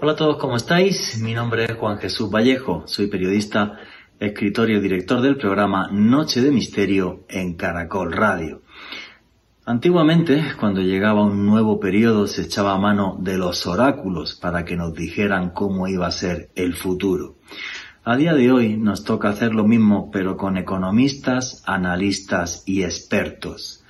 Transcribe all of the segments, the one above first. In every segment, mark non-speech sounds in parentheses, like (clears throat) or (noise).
Hola a todos, ¿cómo estáis? Mi nombre es Juan Jesús Vallejo, soy periodista, escritor y director del programa Noche de Misterio en Caracol Radio. Antiguamente, cuando llegaba un nuevo periodo, se echaba a mano de los oráculos para que nos dijeran cómo iba a ser el futuro. A día de hoy nos toca hacer lo mismo, pero con economistas, analistas y expertos.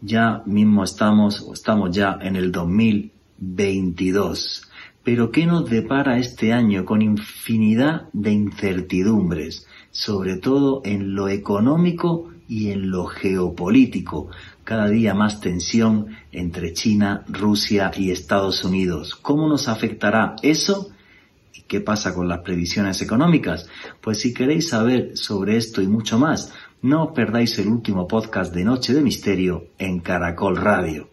Ya mismo estamos, estamos ya en el 2022 pero ¿qué nos depara este año con infinidad de incertidumbres, sobre todo en lo económico y en lo geopolítico? Cada día más tensión entre China, Rusia y Estados Unidos. ¿Cómo nos afectará eso? ¿Y qué pasa con las previsiones económicas? Pues si queréis saber sobre esto y mucho más, no os perdáis el último podcast de Noche de Misterio en Caracol Radio.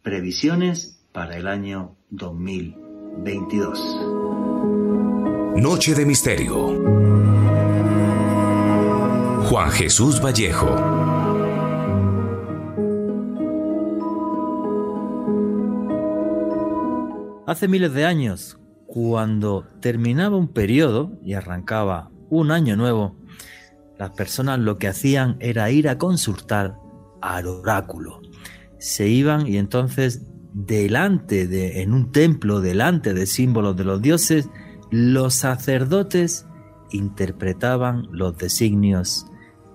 Previsiones para el año 2000. 22. Noche de Misterio. Juan Jesús Vallejo. Hace miles de años, cuando terminaba un periodo y arrancaba un año nuevo, las personas lo que hacían era ir a consultar al oráculo. Se iban y entonces delante de, en un templo, delante de símbolos de los dioses, los sacerdotes interpretaban los designios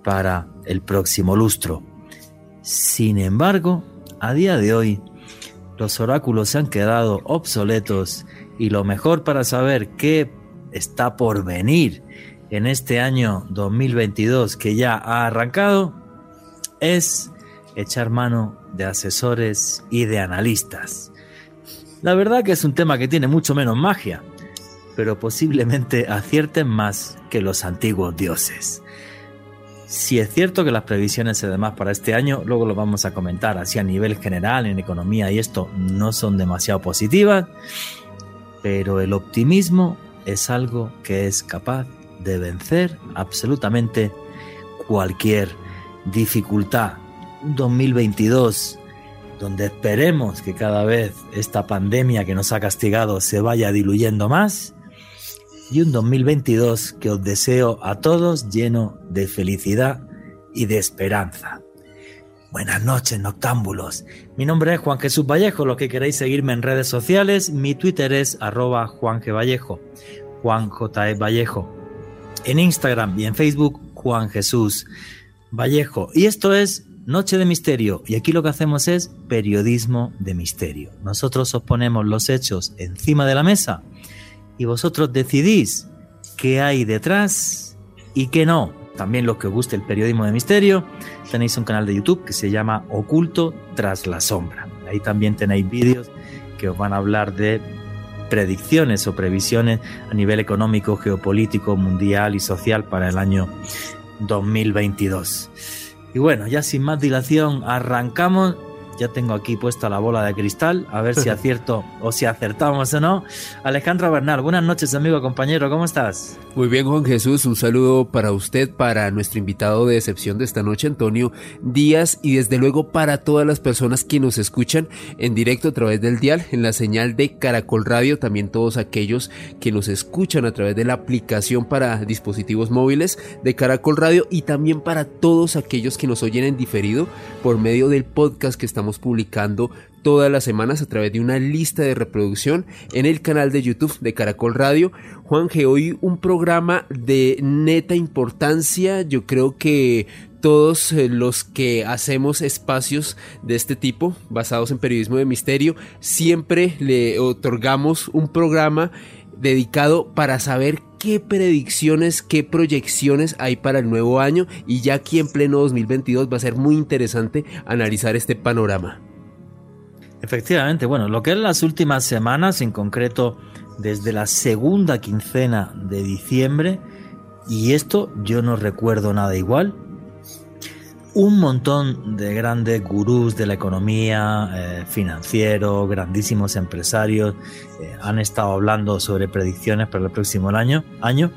para el próximo lustro. Sin embargo, a día de hoy, los oráculos se han quedado obsoletos y lo mejor para saber qué está por venir en este año 2022 que ya ha arrancado es echar mano de asesores y de analistas. La verdad que es un tema que tiene mucho menos magia, pero posiblemente acierten más que los antiguos dioses. Si es cierto que las previsiones y demás para este año, luego lo vamos a comentar, así a nivel general en economía y esto no son demasiado positivas, pero el optimismo es algo que es capaz de vencer absolutamente cualquier dificultad 2022 donde esperemos que cada vez esta pandemia que nos ha castigado se vaya diluyendo más y un 2022 que os deseo a todos lleno de felicidad y de esperanza. Buenas noches, noctámbulos. Mi nombre es Juan Jesús Vallejo. Los que queréis seguirme en redes sociales, mi Twitter es arroba Juan. Vallejo, Juan J. E. Vallejo. En Instagram y en Facebook, Juan Jesús Vallejo. Y esto es Noche de Misterio. Y aquí lo que hacemos es periodismo de misterio. Nosotros os ponemos los hechos encima de la mesa y vosotros decidís qué hay detrás y qué no. También los que os guste el periodismo de misterio, tenéis un canal de YouTube que se llama Oculto tras la sombra. Ahí también tenéis vídeos que os van a hablar de predicciones o previsiones a nivel económico, geopolítico, mundial y social para el año 2022. Y bueno, ya sin más dilación, arrancamos. Ya tengo aquí puesta la bola de cristal, a ver si (laughs) acierto o si acertamos o no. Alejandro Bernal, buenas noches, amigo, compañero, ¿cómo estás? Muy bien, Juan Jesús, un saludo para usted, para nuestro invitado de excepción de esta noche, Antonio Díaz, y desde luego para todas las personas que nos escuchan en directo a través del dial, en la señal de Caracol Radio, también todos aquellos que nos escuchan a través de la aplicación para dispositivos móviles de Caracol Radio y también para todos aquellos que nos oyen en diferido por medio del podcast que estamos publicando todas las semanas a través de una lista de reproducción en el canal de YouTube de Caracol Radio. Juan G, hoy un programa de neta importancia. Yo creo que todos eh, los que hacemos espacios de este tipo, basados en periodismo de misterio, siempre le otorgamos un programa dedicado para saber qué predicciones, qué proyecciones hay para el nuevo año y ya aquí en pleno 2022 va a ser muy interesante analizar este panorama. Efectivamente, bueno, lo que es las últimas semanas, en concreto desde la segunda quincena de diciembre, y esto yo no recuerdo nada igual, un montón de grandes gurús de la economía, eh, financieros, grandísimos empresarios eh, han estado hablando sobre predicciones para el próximo año, año,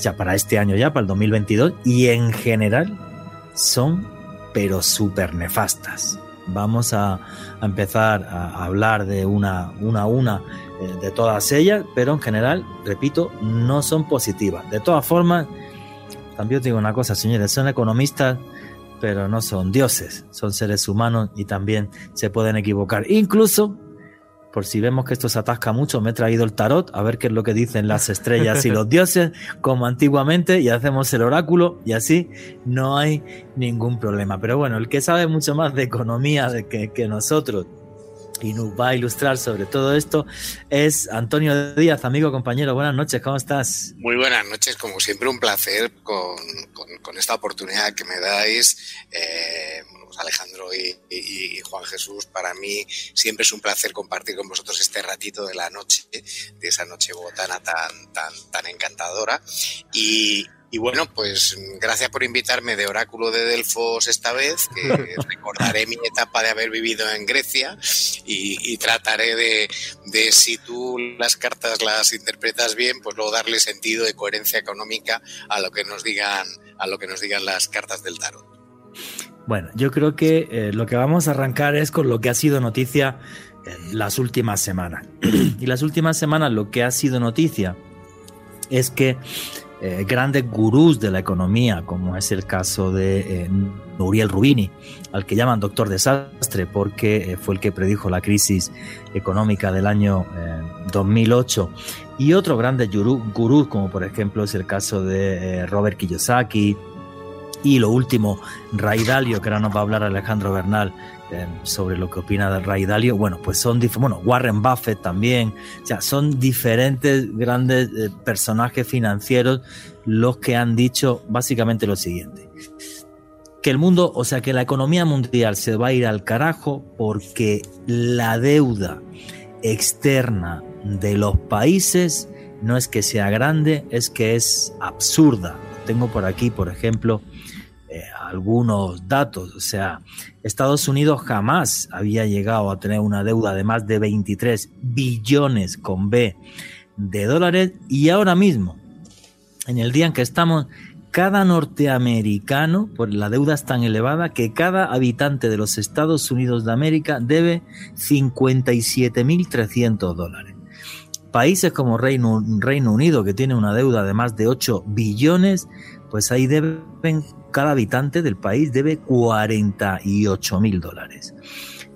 ya para este año ya, para el 2022, y en general son pero súper nefastas. Vamos a, empezar a hablar de una, una a una eh, de todas ellas, pero en general, repito, no son positivas. De todas formas, también digo una cosa, señores, son economistas, pero no son dioses, son seres humanos y también se pueden equivocar. Incluso, por si vemos que esto se atasca mucho, me he traído el tarot a ver qué es lo que dicen las (laughs) estrellas y los dioses, como antiguamente, y hacemos el oráculo y así no hay ningún problema. Pero bueno, el que sabe mucho más de economía que, que nosotros y nos va a ilustrar sobre todo esto es Antonio Díaz, amigo, compañero. Buenas noches, ¿cómo estás? Muy buenas noches, como siempre un placer con, esta oportunidad que me dais. Eh, pues Alejandro y, y, Juan Jesús, para mí siempre es un placer compartir con vosotros este ratito de la noche, de esa noche botana tan, tan, tan encantadora. Y, y bueno, pues gracias por invitarme de Oráculo de Delfos esta vez, que (laughs) recordaré mi etapa de haber vivido en Grecia y, trataré de, de, si tú las cartas las interpretas bien, pues luego darle sentido de coherencia económica a lo que nos digan, a lo que nos digan las cartas del tarot. Bueno, yo creo que eh, lo que vamos a arrancar es con lo que ha sido noticia en las últimas semanas. (clears throat) y las últimas semanas lo que ha sido noticia es que eh, grandes gurús de la economía, como es el caso de eh, Nuriel Rubini, al que llaman doctor desastre porque eh, fue el que predijo la crisis económica del año 2008, y otros grandes gurús, como por ejemplo es el caso de Robert Kiyosaki, y lo último, Ray Dalio, que ahora nos va a hablar Alejandro Bernal, eh, sobre lo que opina de Ray Dalio, bueno, pues son, bueno, Warren Buffett también, o sea, son diferentes grandes eh, personajes financieros los que han dicho básicamente lo siguiente. Que el mundo, o sea, que la economía mundial se va a ir al carajo porque la deuda externa de los países no es que sea grande, es que es absurda. Tengo por aquí, por ejemplo, algunos datos. O sea, Estados Unidos jamás había llegado a tener una deuda de más de 23 billones con B de dólares y ahora mismo, en el día en que estamos, cada norteamericano, por la deuda es tan elevada que cada habitante de los Estados Unidos de América debe 57.300 dólares. Países como Reino, Reino Unido, que tiene una deuda de más de 8 billones, pues ahí deben cada habitante del país debe 48 mil dólares.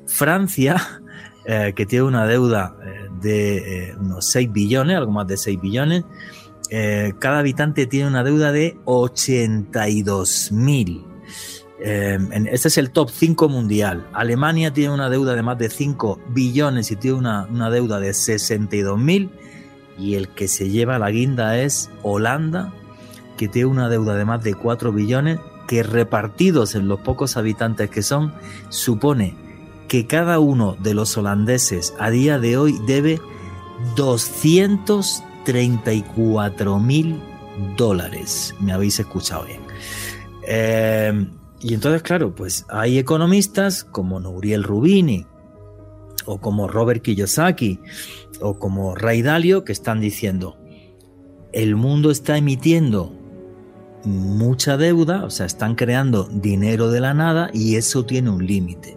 Francia, (laughs) eh, que tiene una deuda eh, de eh, unos 6 billones, algo más de 6 billones, cada habitante tiene una deuda de 82 mil. este es el top 5 mundial. Alemania tiene una deuda de más de 5 billones y tiene una, una deuda de 62 mil. Y el que se lleva la guinda es Holanda, que tiene una deuda de más de 4 billones, que repartidos en los pocos habitantes que son, supone que cada uno de los holandeses a día de hoy debe 234 mil dólares. Me habéis escuchado bien. Eh, y entonces, claro, pues hay economistas como Nouriel Rubini, o como Robert Kiyosaki, o como Ray Dalio, que están diciendo, el mundo está emitiendo mucha deuda, o sea, están creando dinero de la nada y eso tiene un límite.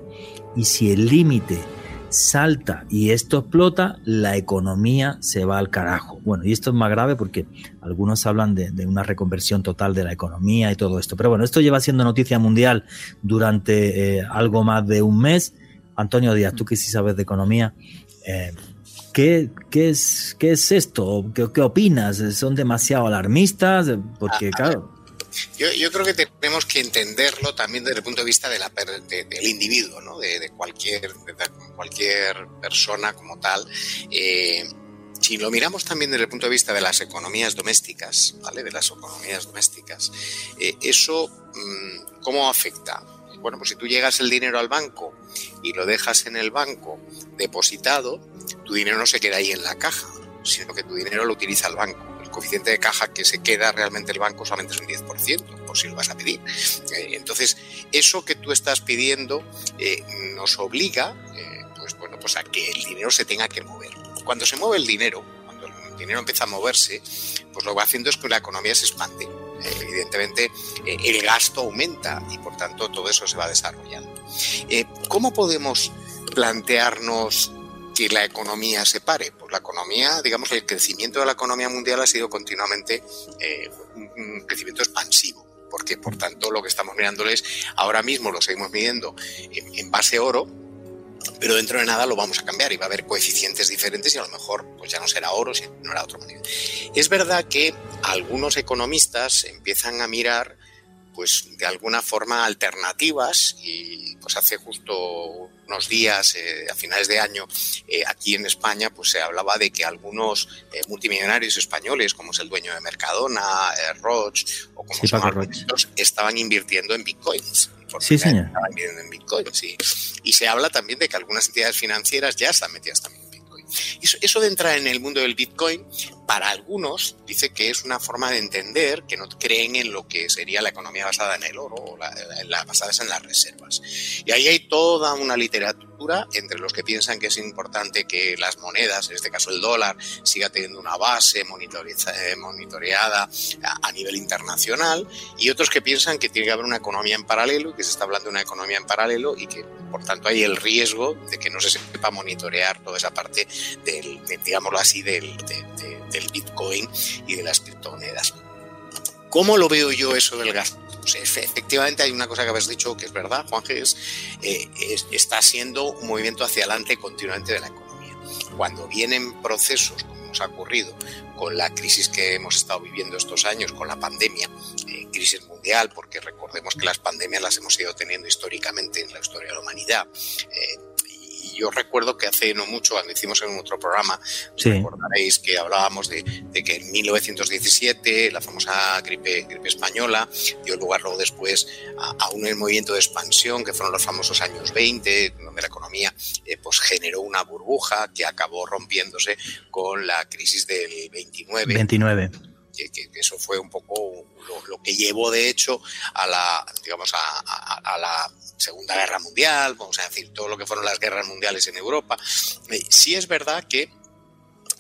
Y si el límite salta y esto explota, la economía se va al carajo. Bueno, y esto es más grave porque algunos hablan de, una reconversión total de la economía y todo esto. Pero bueno, esto lleva siendo noticia mundial durante eh, algo más de un mes. Antonio Díaz, tú que sí sabes de economía, eh, ¿qué, es, ¿qué es esto? ¿Qué, ¿Qué, opinas? ¿Son demasiado alarmistas? Porque, ah, claro yo, creo que tenemos que entenderlo también desde el punto de vista de la, del individuo, ¿no? de, cualquier, cualquier persona como tal. Eh, si lo miramos también desde el punto de vista de las economías domésticas, ¿vale? De las economías domésticas, eh, eso, mm, ¿cómo afecta? Bueno, pues si tú llegas el dinero al banco y lo dejas en el banco depositado, tu dinero no se queda ahí en la caja, sino que tu dinero lo utiliza el banco coeficiente de caja que se queda realmente el banco solamente es un 10%, por si lo vas a pedir. Eh, entonces, eso que tú estás pidiendo eh, nos obliga eh, pues, bueno, pues a que el dinero se tenga que mover. Cuando se mueve el dinero, cuando el dinero empieza a moverse, pues lo que va haciendo es que la economía se expande. evidentemente, el gasto aumenta y por tanto todo eso se va desarrollando. ¿Cómo podemos plantearnos que la economía se pare? Pues la economía, digamos, el crecimiento de la economía mundial ha sido continuamente eh, un crecimiento expansivo porque por tanto lo que estamos mirándoles ahora mismo lo seguimos midiendo en, base oro, pero dentro de nada lo vamos a cambiar y va a haber coeficientes diferentes y a lo mejor pues ya no será oro, sino será otro manera. Es verdad que algunos economistas empiezan a mirar pues de alguna forma alternativas y pues hace justo unos días, eh, a finales de año, eh, aquí en España, pues se hablaba de que algunos eh, multimillonarios españoles, como es el dueño de Mercadona, Roche o como sí, son estaban invirtiendo en bitcoins. Sí, señor. Estaban invirtiendo en bitcoins. Y, y se habla también de que algunas entidades financieras ya están metidas también en bitcoin. Eso, eso de entrar en el mundo del bitcoin para algunos dice que es una forma de entender que no creen en lo que sería la economía basada en el oro o la, la en las reservas. Y ahí hay toda una literatura entre los que piensan que es importante que las monedas, en este caso el dólar, siga teniendo una base eh, monitoreada a, nivel internacional y otros que piensan que tiene que haber una economía en paralelo y que se está hablando de una economía en paralelo y que por tanto hay el riesgo de que no se sepa monitorear toda esa parte del, digámoslo así, del, del Bitcoin y de las criptomonedas. ¿Cómo lo veo yo eso del gasto? Pues efectivamente hay una cosa que habéis dicho que es verdad, Juan eh, es, está siendo un movimiento hacia adelante continuamente de la economía. Cuando vienen procesos, como nos ha ocurrido con la crisis que hemos estado viviendo estos años, con la pandemia, eh, crisis mundial, porque recordemos que las pandemias las hemos ido teniendo históricamente en la historia de la humanidad, eh, yo recuerdo que hace no mucho, cuando hicimos en otro programa, recordaréis que hablábamos de, que en 1917 la famosa gripe, gripe española dio lugar luego después a, un movimiento de expansión que fueron los famosos años 20, donde la economía eh, pues generó una burbuja que acabó rompiéndose con la crisis del 29. 29 que, eso fue un poco lo, que llevó de hecho a la, digamos, a, la Segunda Guerra Mundial, vamos a decir, todo lo que fueron las guerras mundiales en Europa. Eh, sí es verdad que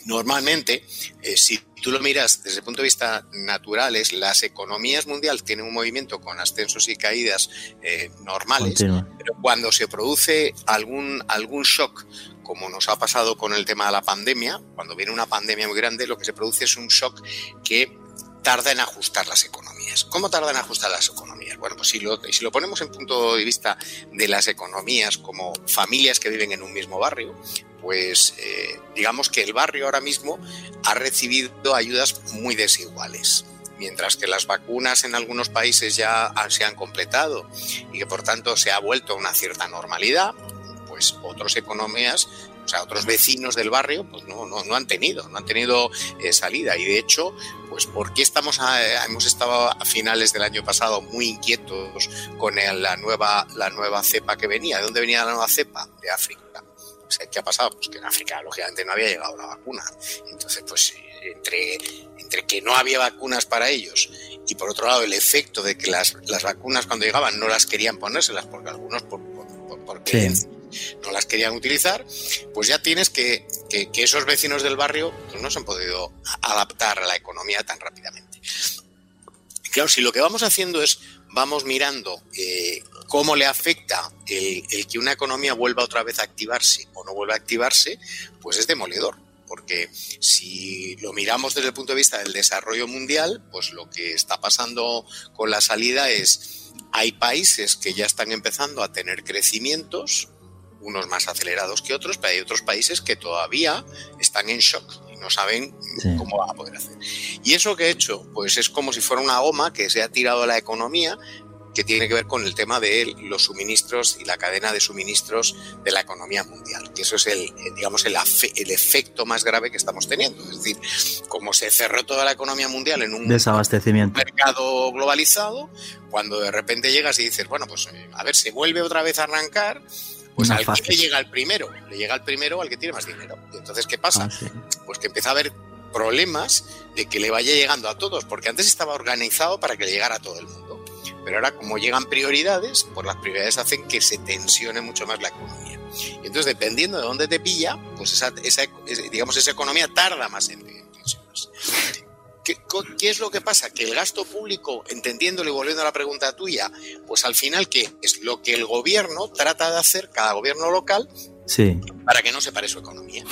normalmente, eh, si tú lo miras desde el punto de vista naturales, las economías mundiales tienen un movimiento con ascensos y caídas eh, normales, pero cuando se produce algún, algún shock como nos ha pasado con el tema de la pandemia, cuando viene una pandemia muy grande, lo que se produce es un shock que tarda en ajustar las economías. ¿Cómo tarda en ajustar las economías? Bueno, pues si lo, ponemos en punto de vista de las economías como familias que viven en un mismo barrio, pues eh, digamos que el barrio ahora mismo ha recibido ayudas muy desiguales mientras que las vacunas en algunos países ya se han completado y que por tanto se ha vuelto a una cierta normalidad, pues otras economías, o sea, otros vecinos del barrio, pues no, no, no han tenido, no han tenido eh, salida. Y de hecho, pues porque estamos hemos estado a finales del año pasado muy inquietos con la, nueva, la nueva cepa que venía. ¿De dónde venía la nueva cepa? De África. O sea, ¿qué ha pasado? Pues que en África, lógicamente, no había llegado la vacuna. Entonces, pues entre, entre que no había vacunas para ellos y por otro lado el efecto de que las, las vacunas cuando llegaban no las querían ponérselas porque algunos por, por, no las querían utilizar, pues ya tienes que, que, esos vecinos del barrio pues no se han podido adaptar a la economía tan rápidamente. Claro, si lo que vamos haciendo es, vamos mirando eh, cómo le afecta el, que una economía vuelva otra vez a activarse o no vuelva a activarse, pues es demoledor. Porque si lo miramos desde el punto de vista del desarrollo mundial, pues lo que está pasando con la salida es, hay países que ya están empezando a tener crecimientos, unos más acelerados que otros, pero hay otros países que todavía están en shock y no saben cómo van a poder hacer. Y eso que he hecho, pues es como si fuera una goma que se ha tirado a la economía, que tiene que ver con el tema de los suministros y la cadena de suministros de la economía mundial, que eso es el, digamos, el, el efecto más grave que estamos teniendo. Es decir, como se cerró toda la economía mundial en un desabastecimiento mercado globalizado, cuando de repente llegas y dices, bueno, pues a ver, se vuelve otra vez a arrancar, pues al que le llega el primero, le llega el primero al que tiene más dinero. Y entonces, ¿qué pasa? Ah, pues que empieza a haber problemas de que le vaya llegando a todos, porque antes estaba organizado para que le llegara a todo el mundo. Pero ahora, como llegan prioridades, pues las prioridades hacen que se tensione mucho más la economía. Y entonces, dependiendo de dónde te pilla, pues esa, digamos, esa economía tarda más en tensionarse. ¿Qué, ¿qué, es lo que pasa? Que el gasto público, entendiéndolo y volviendo a la pregunta tuya, pues al final, ¿qué es lo que el gobierno trata de hacer, cada gobierno local, Sí. para que no se pare su economía.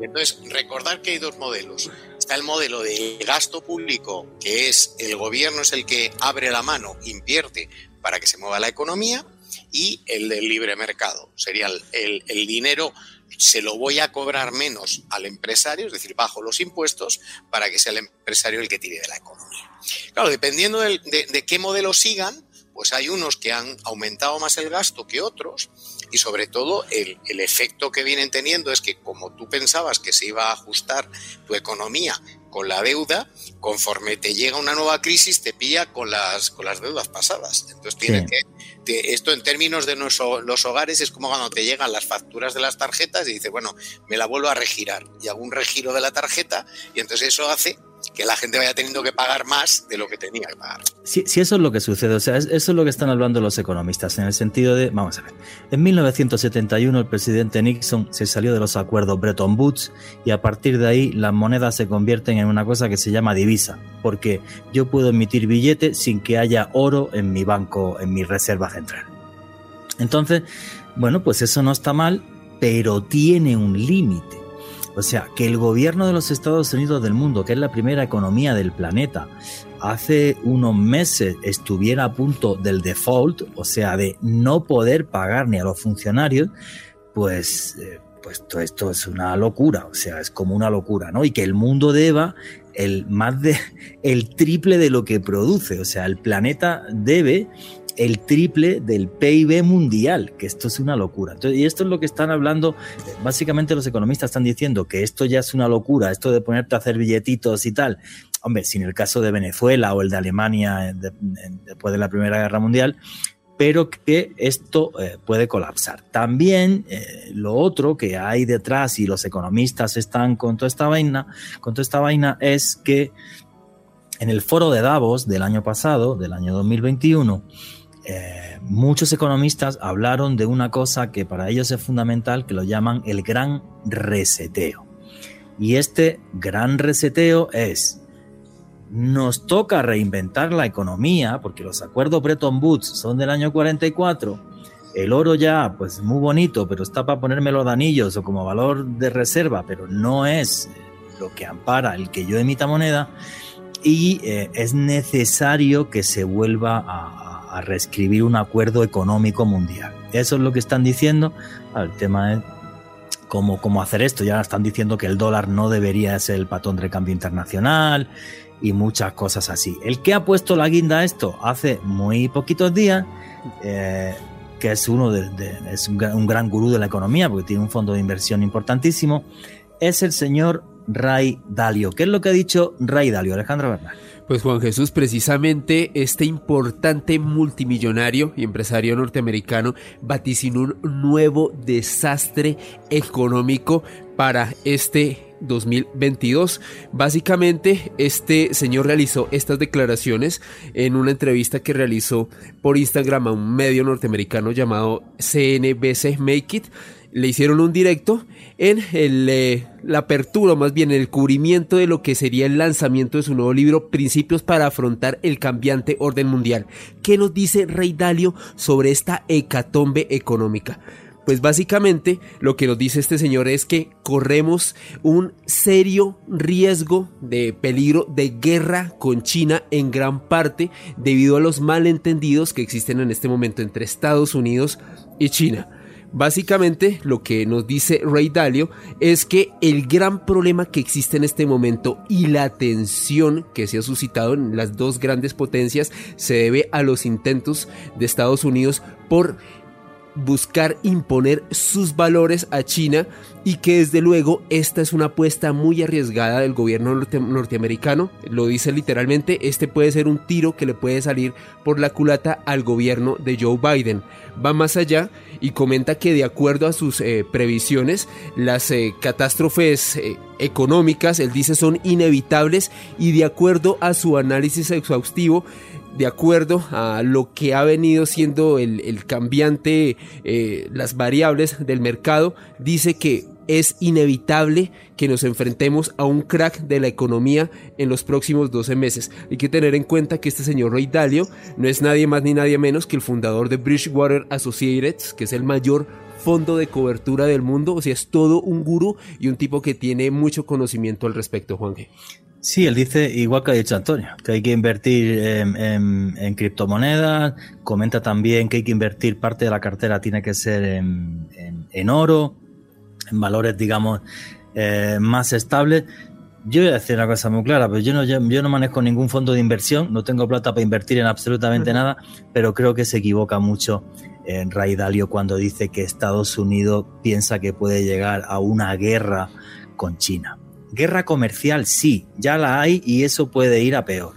Entonces, recordar que hay dos modelos. Está el modelo de gasto público, que es el gobierno es el que abre la mano, invierte para que se mueva la economía, y el del libre mercado. Sería el, el, el dinero se lo voy a cobrar menos al empresario, es decir, bajo los impuestos, para que sea el empresario el que tire de la economía. Claro, dependiendo de, de, qué modelo sigan, pues hay unos que han aumentado más el gasto que otros y sobre todo el, el, efecto que vienen teniendo es que como tú pensabas que se iba a ajustar tu economía con la deuda, conforme te llega una nueva crisis te pilla con las, con las deudas pasadas. Entonces tiene sí. que, te, esto en términos de nuestro, los hogares es como cuando te llegan las facturas de las tarjetas y dices, bueno, me la vuelvo a regirar y hago un regiro de la tarjeta y entonces eso hace que la gente vaya teniendo que pagar más de lo que tenía que pagar. Sí, sí, eso es lo que sucede. O sea, eso es lo que están hablando los economistas, en el sentido de, vamos a ver, en 1971 el presidente Nixon se salió de los acuerdos Bretton Woods y a partir de ahí las monedas se convierten en una cosa que se llama divisa, porque yo puedo emitir billetes sin que haya oro en mi banco, en mi reserva central. Entonces, bueno, pues eso no está mal, pero tiene un límite. O sea, que el gobierno de los Estados Unidos del mundo, que es la primera economía del planeta, hace unos meses estuviera a punto del default, o sea, de no poder pagar ni a los funcionarios, pues, eh, pues todo esto es una locura, o sea, es como una locura, ¿no? Y que el mundo deba el más de (laughs) el triple de lo que produce, o sea, el planeta debe el triple del PIB mundial, que esto es una locura. Entonces, y esto es lo que están hablando, básicamente los economistas están diciendo que esto ya es una locura, esto de ponerte a hacer billetitos y tal. Hombre, sin el caso de Venezuela o el de Alemania de, de, después de la Primera Guerra Mundial, pero que esto eh, puede colapsar. También eh, lo otro que hay detrás y los economistas están con toda esta vaina, con toda esta vaina es que en el foro de Davos del año pasado, del año 2021, eh, muchos economistas hablaron de una cosa que para ellos es fundamental, que lo llaman el gran reseteo. Y este gran reseteo es, nos toca reinventar la economía, porque los acuerdos Bretton Woods son del año 44, el oro ya, pues muy bonito, pero está para ponerme los anillos o como valor de reserva, pero no es lo que ampara el que yo emita moneda, y eh, es necesario que se vuelva a, a, reescribir un acuerdo económico mundial. Eso es lo que están diciendo. El tema es cómo, cómo hacer esto. Ya están diciendo que el dólar no debería ser el patrón de cambio internacional y muchas cosas así. El que ha puesto la guinda a esto hace muy poquitos días, eh, que es uno de, es un un gran gurú de la economía porque tiene un fondo de inversión importantísimo, es el señor Ray Dalio. ¿Qué es lo que ha dicho Ray Dalio, Alejandro Bernal? Pues Juan Jesús, precisamente este importante multimillonario y empresario norteamericano vaticinó un nuevo desastre económico para este 2022. Básicamente, este señor realizó estas declaraciones en una entrevista que realizó por Instagram a un medio norteamericano llamado CNBC Make It le hicieron un directo en el, eh, la apertura, más bien el cubrimiento de lo que sería el lanzamiento de su nuevo libro Principios para afrontar el cambiante orden mundial. ¿Qué nos dice Rey Dalio sobre esta hecatombe económica? Pues básicamente lo que nos dice este señor es que corremos un serio riesgo de peligro de guerra con China en gran parte debido a los malentendidos que existen en este momento entre Estados Unidos y China. Básicamente lo que nos dice Ray Dalio es que el gran problema que existe en este momento y la tensión que se ha suscitado en las dos grandes potencias se debe a los intentos de Estados Unidos por buscar imponer sus valores a China y que desde luego esta es una apuesta muy arriesgada del gobierno norte norteamericano, lo dice literalmente, este puede ser un tiro que le puede salir por la culata al gobierno de Joe Biden. Va más allá y comenta que de acuerdo a sus eh, previsiones, las eh, catástrofes eh, económicas, él dice, son inevitables y de acuerdo a su análisis exhaustivo, de acuerdo a lo que ha venido siendo el, el cambiante, eh, las variables del mercado, dice que es inevitable que nos enfrentemos a un crack de la economía en los próximos 12 meses. Hay que tener en cuenta que este señor Ray Dalio no es nadie más ni nadie menos que el fundador de Bridgewater Associates, que es el mayor fondo de cobertura del mundo, o sea, es todo un gurú y un tipo que tiene mucho conocimiento al respecto, Juan G. Sí, él dice, igual que ha dicho Antonio, que hay que invertir en, criptomonedas, comenta también que hay que invertir parte de la cartera, tiene que ser en, oro, en valores, digamos, eh, más estables. Yo voy a decir una cosa muy clara, pero yo no, yo, no manejo ningún fondo de inversión, no tengo plata para invertir en absolutamente nada, pero creo que se equivoca mucho en Ray Dalio cuando dice que Estados Unidos piensa que puede llegar a una guerra con China. Guerra comercial sí, ya la hay y eso puede ir a peor.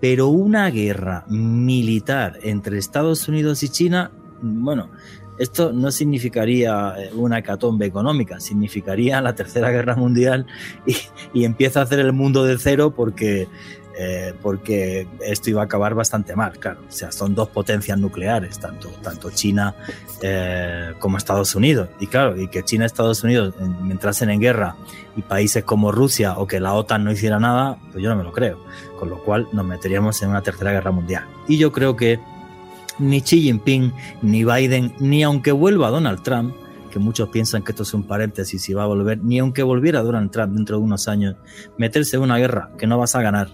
Pero una guerra militar entre Estados Unidos y China, bueno, esto no significaría eh, una hecatombe económica, significaría la Tercera Guerra Mundial y, y empieza a hacer el mundo de cero porque eh, porque esto iba a acabar bastante mal, claro. O sea, son dos potencias nucleares, tanto, tanto China eh, como Estados Unidos. Y claro, y que China y Estados Unidos entrasen en guerra y países como Rusia o que la OTAN no hiciera nada, pues yo no me lo creo. Con lo cual nos meteríamos en una tercera guerra mundial. Y yo creo que ni Xi Jinping, ni Biden, ni aunque vuelva Donald Trump, que muchos piensan que esto es un paréntesis y va a volver, ni aunque volviera Donald Trump dentro de unos años, meterse en una guerra que no vas a ganar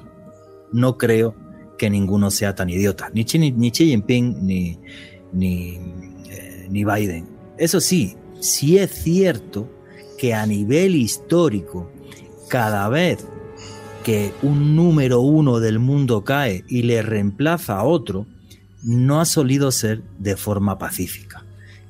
no creo que ninguno sea tan idiota, ni Xi, ni Jinping ni, eh, ni, Biden. Eso sí, sí es cierto que a nivel histórico, cada vez que un número uno del mundo cae y le reemplaza a otro, no ha solido ser de forma pacífica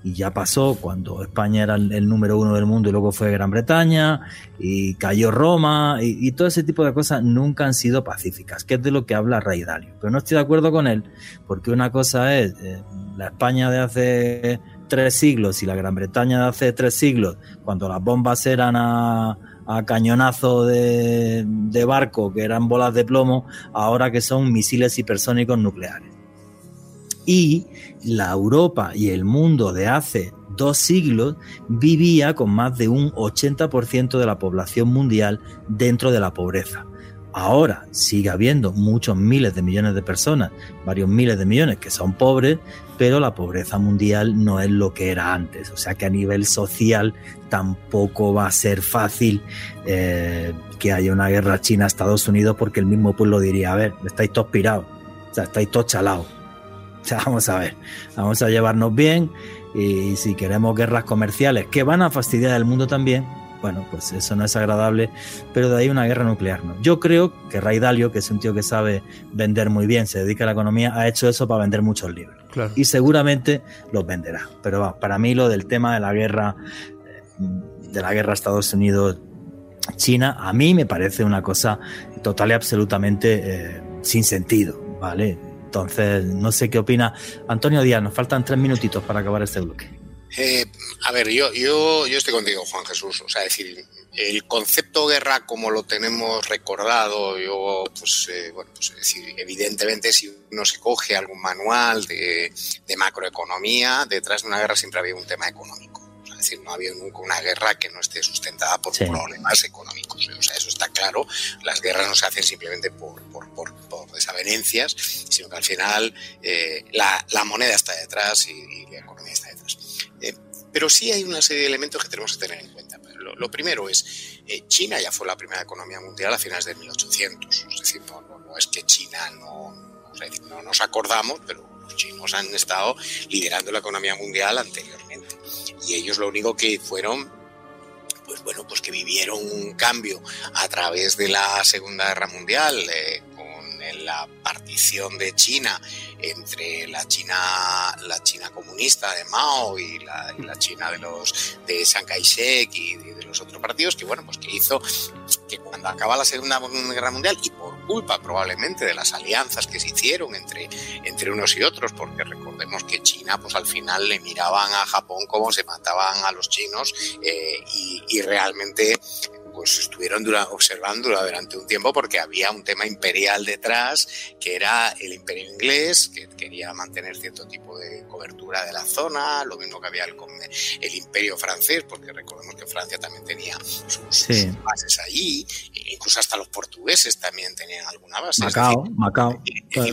y ya pasó cuando España era el, número uno del mundo y luego fue Gran Bretaña y cayó Roma y, todo ese tipo de cosas nunca han sido pacíficas, que es de lo que habla Ray Dalio. Pero no estoy de acuerdo con él, porque una cosa es eh, la España de hace tres siglos y la Gran Bretaña de hace tres siglos, cuando las bombas eran a, cañonazo de barco, que eran bolas de plomo, ahora que son misiles hipersónicos nucleares. Y la Europa y el mundo de hace dos siglos vivía con más de un 80% de la población mundial dentro de la pobreza. Ahora sigue habiendo muchos miles de millones de personas, varios miles de millones que son pobres, pero la pobreza mundial no es lo que era antes. O sea que a nivel social tampoco va a ser fácil eh, que haya una guerra China-Estados Unidos porque el mismo pueblo diría, a ver, estáis todos pirados, o sea, estáis todos chalados (laughs) o sea, vamos a ver, vamos a llevarnos bien y si queremos guerras comerciales que van a fastidiar el mundo también, bueno, pues eso no es agradable, pero de ahí una guerra nuclear no. Yo creo que Ray Dalio, que es un tío que sabe vender muy bien, se dedica a la economía, ha hecho eso para vender muchos libros. Y seguramente los venderá. Pero para mí lo del tema de la guerra, de la guerra Estados Unidos China, a mí me parece una cosa total y absolutamente eh, sin sentido, ¿vale? Entonces, no sé qué opina Antonio Díaz. Nos faltan tres minutitos para acabar este bloque. Eh, a ver, yo, yo, yo estoy contigo, Juan Jesús. O sea, decir, el concepto guerra como lo tenemos recordado, yo, pues, eh, bueno, pues decir, evidentemente si uno se coge algún manual de, de macroeconomía, detrás de una guerra siempre había un tema económico es decir, no ha habido nunca una guerra que no esté sustentada por problemas económicos. O sea, eso está claro. Las guerras no se hacen simplemente por, desavenencias, sino que al final eh, la, moneda está detrás y, la economía está detrás. Eh, pero sí hay una serie de elementos que tenemos que tener en cuenta. Lo, primero es, eh, China ya fue la primera economía mundial a finales de 1800. Es decir, no, es que China no, no nos acordamos, pero los chinos han estado liderando la economía mundial anteriormente. Y ellos lo único que fueron pues bueno, pues que vivieron un cambio a través de la Segunda Guerra Mundial, eh, con la partición de China entre la China, la China comunista de Mao y la, China de los de Chiang Kai-shek y de, los otros partidos, que bueno, pues que hizo que cuando acaba la Segunda Guerra Mundial y por culpa probablemente de las alianzas que se hicieron entre, entre unos y otros, porque recordemos que China pues al final le miraban a Japón como se mataban a los chinos eh, y, realmente pues estuvieron observando durante un tiempo porque había un tema imperial detrás, que era el imperio inglés, que quería mantener cierto tipo de cobertura de la zona, lo mismo que había el, el imperio francés, porque recordemos que Francia también tenía sus, bases allí, e incluso hasta los portugueses también tenían alguna base. Macao, Macao.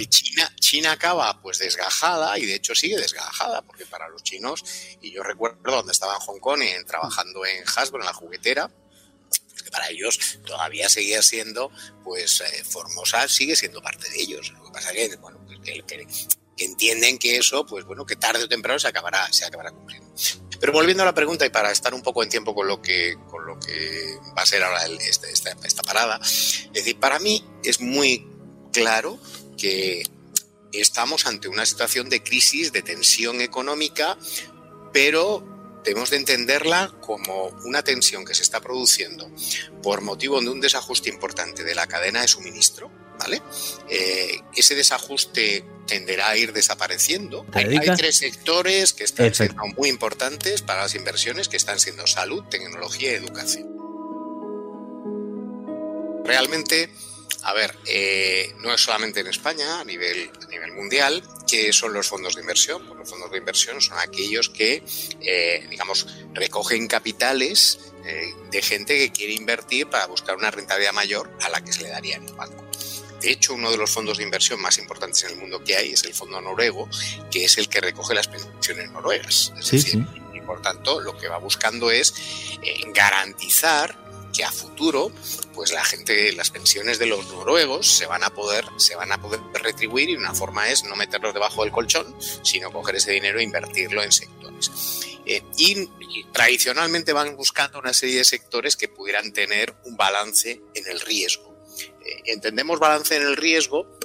China, China acaba pues desgajada y de hecho sigue desgajada, porque para los chinos, y yo recuerdo donde estaba en Hong Kong y trabajando en Hasbro, en la juguetera, para ellos todavía seguía siendo, pues eh, Formosa sigue siendo parte de ellos. Lo que pasa que, bueno, que, entienden que eso, pues bueno, que tarde o temprano se acabará, se acabará cumpliendo. Pero volviendo a la pregunta y para estar un poco en tiempo con lo que, con lo que va a ser ahora este, esta, esta parada, es decir, para mí es muy claro que estamos ante una situación de crisis, de tensión económica, pero debemos de entenderla como una tensión que se está produciendo por motivo de un desajuste importante de la cadena de suministro, ¿vale? Eh, ese desajuste tenderá a ir desapareciendo. Hay, tres sectores que están siendo muy importantes para las inversiones, que están siendo salud, tecnología y educación. Realmente a ver, eh, no es solamente en España, a nivel, a nivel mundial, que son los fondos de inversión. Pues los fondos de inversión son aquellos que, eh, digamos, recogen capitales eh, de gente que quiere invertir para buscar una rentabilidad mayor a la que se le daría en el banco. De hecho, uno de los fondos de inversión más importantes en el mundo que hay es el fondo noruego, que es el que recoge las pensiones noruegas. Es decir, y por tanto, lo que va buscando es garantizar que a futuro pues la gente las pensiones de los noruegos se van a poder se van a poder retribuir y una forma es no meterlos debajo del colchón sino coger ese dinero e invertirlo en sectores. Eh, y, tradicionalmente van buscando una serie de sectores que pudieran tener un balance en el riesgo. Eh, entendemos balance en el riesgo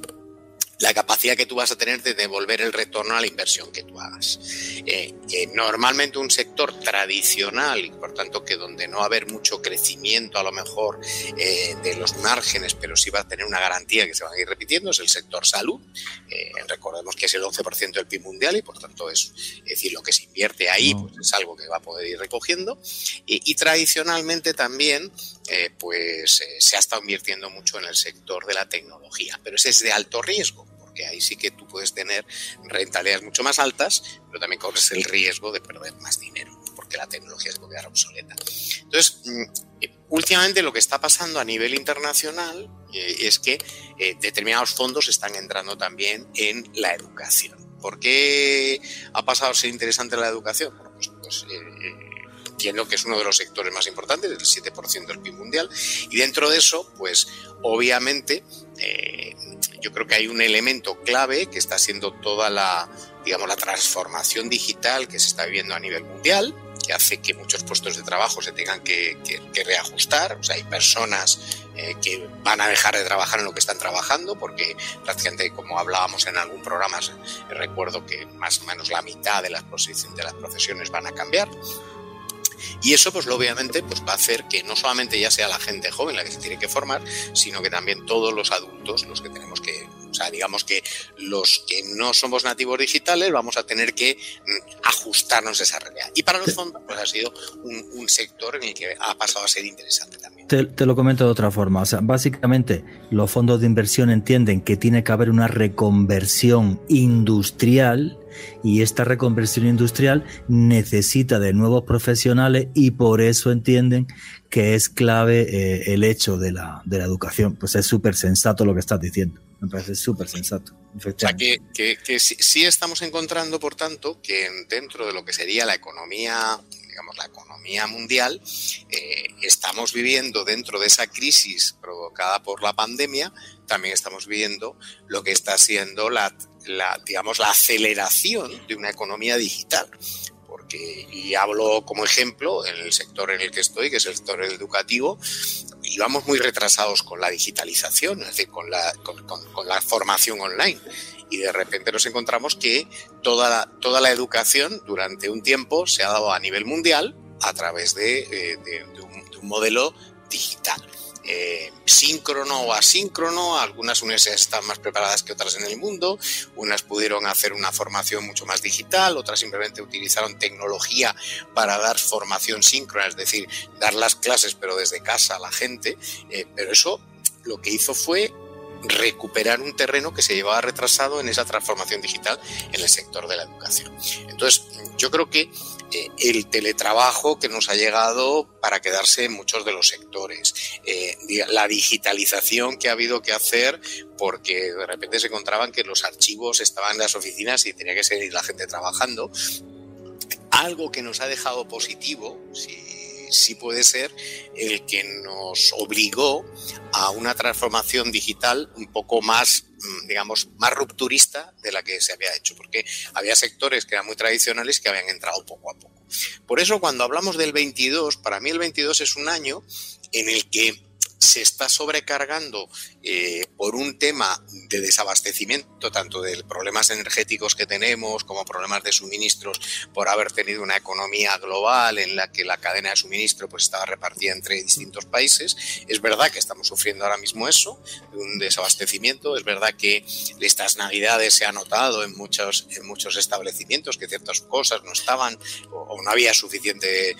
la capacidad que tú vas a tener de devolver el retorno a la inversión que tú hagas. Eh, normalmente un sector tradicional y por tanto que donde no va a haber mucho crecimiento a lo mejor eh, de los márgenes, pero sí va a tener una garantía que se van a ir repitiendo, es el sector salud. Eh, recordemos que es el 11% del PIB mundial y por tanto es, decir, lo que se invierte ahí pues es algo que va a poder ir recogiendo. y tradicionalmente también pues se ha estado invirtiendo mucho en el sector de la tecnología, pero ese es de alto riesgo que ahí sí que tú puedes tener rentabilidades mucho más altas, pero también corres el riesgo de perder más dinero, porque la tecnología se puede quedar obsoleta. Entonces, mm, últimamente lo que está pasando a nivel internacional eh, es que eh, determinados fondos están entrando también en la educación. ¿Por qué ha pasado a ser interesante la educación? Bueno, pues, pues eh, entiendo que es uno de los sectores más importantes, el 7% del PIB mundial, y dentro de eso, pues obviamente yo creo que hay un elemento clave que está siendo toda la, digamos, la transformación digital que se está viviendo a nivel mundial, que hace que muchos puestos de trabajo se tengan que, reajustar. O sea, hay personas eh, que van a dejar de trabajar en lo que están trabajando, porque prácticamente, como hablábamos en algún programa, recuerdo que más o menos la mitad de las, de las profesiones van a cambiar. Y eso, pues obviamente, pues va a hacer que no solamente ya sea la gente joven la que se tiene que formar, sino que también todos los adultos los que tenemos que, o sea, digamos que los que no somos nativos digitales vamos a tener que mm, ajustarnos a esa realidad. Y para los fondos, pues ha sido un, sector en el que ha pasado a ser interesante también. Te, te, lo comento de otra forma. O sea, básicamente, los fondos de inversión entienden que tiene que haber una reconversión industrial y esta reconversión industrial necesita de nuevos profesionales y por eso entienden que es clave eh, el hecho de la, de la educación. Pues es súper sensato lo que estás diciendo. Me parece súper sensato. O sea, que, que, sí, estamos encontrando, por tanto, que dentro de lo que sería la economía, digamos, la economía mundial, eh, estamos viviendo dentro de esa crisis provocada por la pandemia, también estamos viviendo lo que está siendo la la, digamos, la aceleración de una economía digital. Porque, y hablo como ejemplo en el sector en el que estoy, que es el sector educativo, y vamos muy retrasados con la digitalización, es decir, con la, con, la formación online. Y de repente nos encontramos que toda, toda la educación durante un tiempo se ha dado a nivel mundial a través de, eh, un, de un modelo digital. Eh, síncrono o asíncrono. Algunas universidades están más preparadas que otras en el mundo. Unas pudieron hacer una formación mucho más digital, otras simplemente utilizaron tecnología para dar formación síncrona, es decir, dar las clases pero desde casa a la gente. Eh, pero eso lo que hizo fue recuperar un terreno que se llevaba retrasado en esa transformación digital en el sector de la educación. Entonces, yo creo que eh, el teletrabajo que nos ha llegado para quedarse en muchos de los sectores, eh, la digitalización que ha habido que hacer porque de repente se encontraban que los archivos estaban en las oficinas y tenía que seguir la gente trabajando, algo que nos ha dejado positivo, si sí puede ser el que nos obligó a una transformación digital un poco más, mm, digamos, más rupturista de la que se había hecho, porque había sectores que eran muy tradicionales que habían entrado poco a poco. Por eso cuando hablamos del 22, para mí el 22 es un año en el que se está sobrecargando eh, por un tema de desabastecimiento, tanto de problemas energéticos que tenemos como problemas de suministros, por haber tenido una economía global en la que la cadena de suministro pues, estaba repartida entre distintos países. Es verdad que estamos sufriendo ahora mismo eso, un desabastecimiento. Es verdad que estas navidades se ha notado en muchos, en muchos establecimientos que ciertas cosas no estaban o, no había suficiente eh,